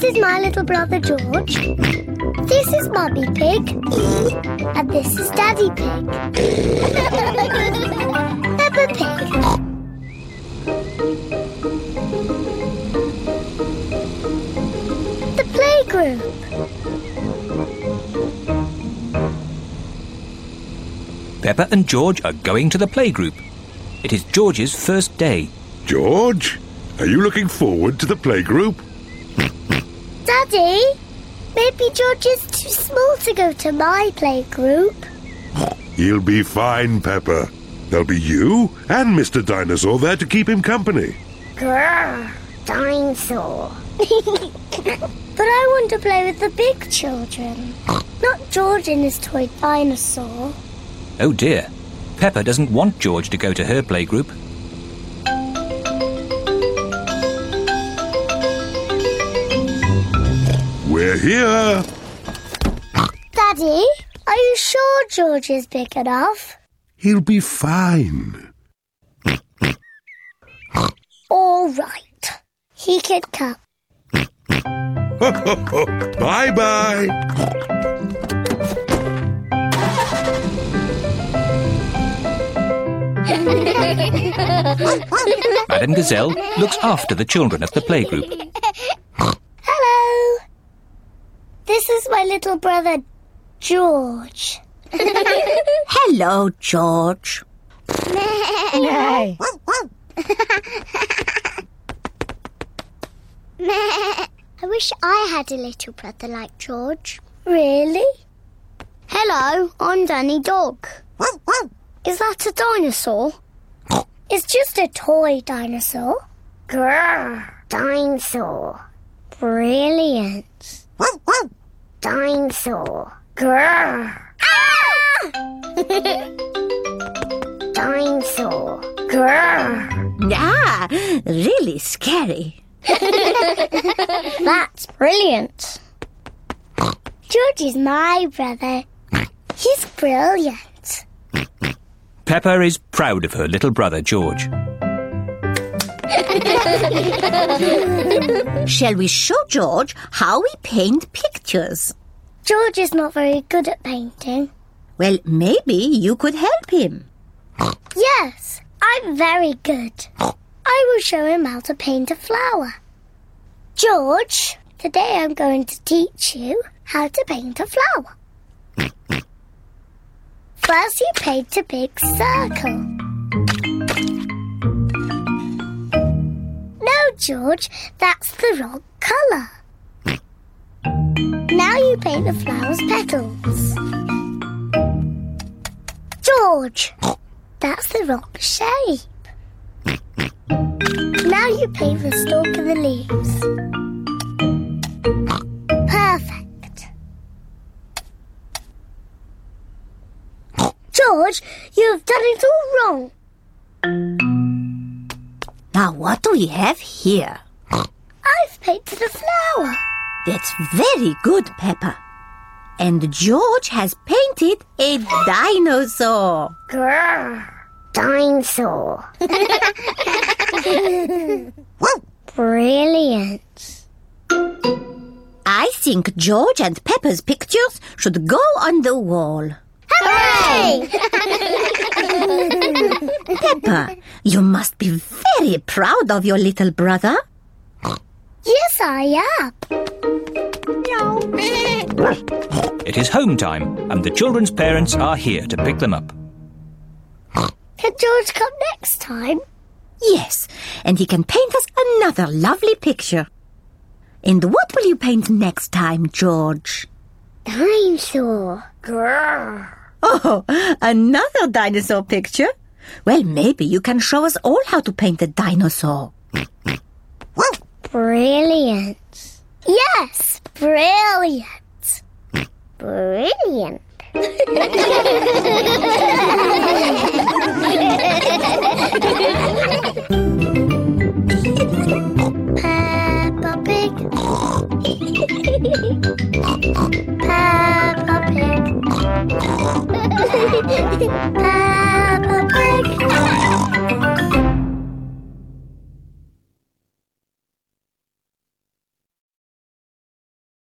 This is my little brother George. This is Mummy Pig. And this is Daddy Pig. Peppa Pig. The playgroup. Peppa and George are going to the playgroup. It is George's first day. George, are you looking forward to the playgroup? Daddy, maybe George is too small to go to my playgroup. He'll be fine, Peppa. There'll be you and Mr. Dinosaur there to keep him company. Grrr, dinosaur. but I want to play with the big children, not George and his toy dinosaur. Oh dear. Peppa doesn't want George to go to her playgroup. We're here. Daddy, are you sure George is big enough? He'll be fine. All right. He can come. bye bye. Madame Gazelle looks after the children at the playgroup. Hello. This is my little brother George. Hello, George. I wish I had a little brother like George. Really? Hello, I'm Danny Dog. Is that a dinosaur? It's just a toy dinosaur. Grrr, dinosaur. Brilliant. Dinosaur. Grrr. dinosaur. Grrr. Ah, really scary. That's brilliant. George is my brother. He's brilliant. Peppa is proud of her little brother George. Shall we show George how we paint pictures? George is not very good at painting. Well, maybe you could help him. Yes, I'm very good. I will show him how to paint a flower. George, today I'm going to teach you how to paint a flower. First, you paint a big circle. George, that's the wrong colour. Now you paint the flower's petals. George, that's the wrong shape. Now you paint the stalk of the leaves. Perfect. George, you have done it all wrong. Now, what do we have here? I've painted a flower. That's very good, Peppa. And George has painted a dinosaur. Grrr. Dinosaur. Brilliant. I think George and Peppa's pictures should go on the wall. Hooray! Peppa, you must be very proud of your little brother. yes, I am. It is home time, and the children's parents are here to pick them up. Can George come next time? Yes, and he can paint us another lovely picture. And what will you paint next time, George? Dinosaur. Grrr. Oh, another dinosaur picture? Well, maybe you can show us all how to paint a dinosaur. Brilliant. Yes, brilliant. Brilliant. なに?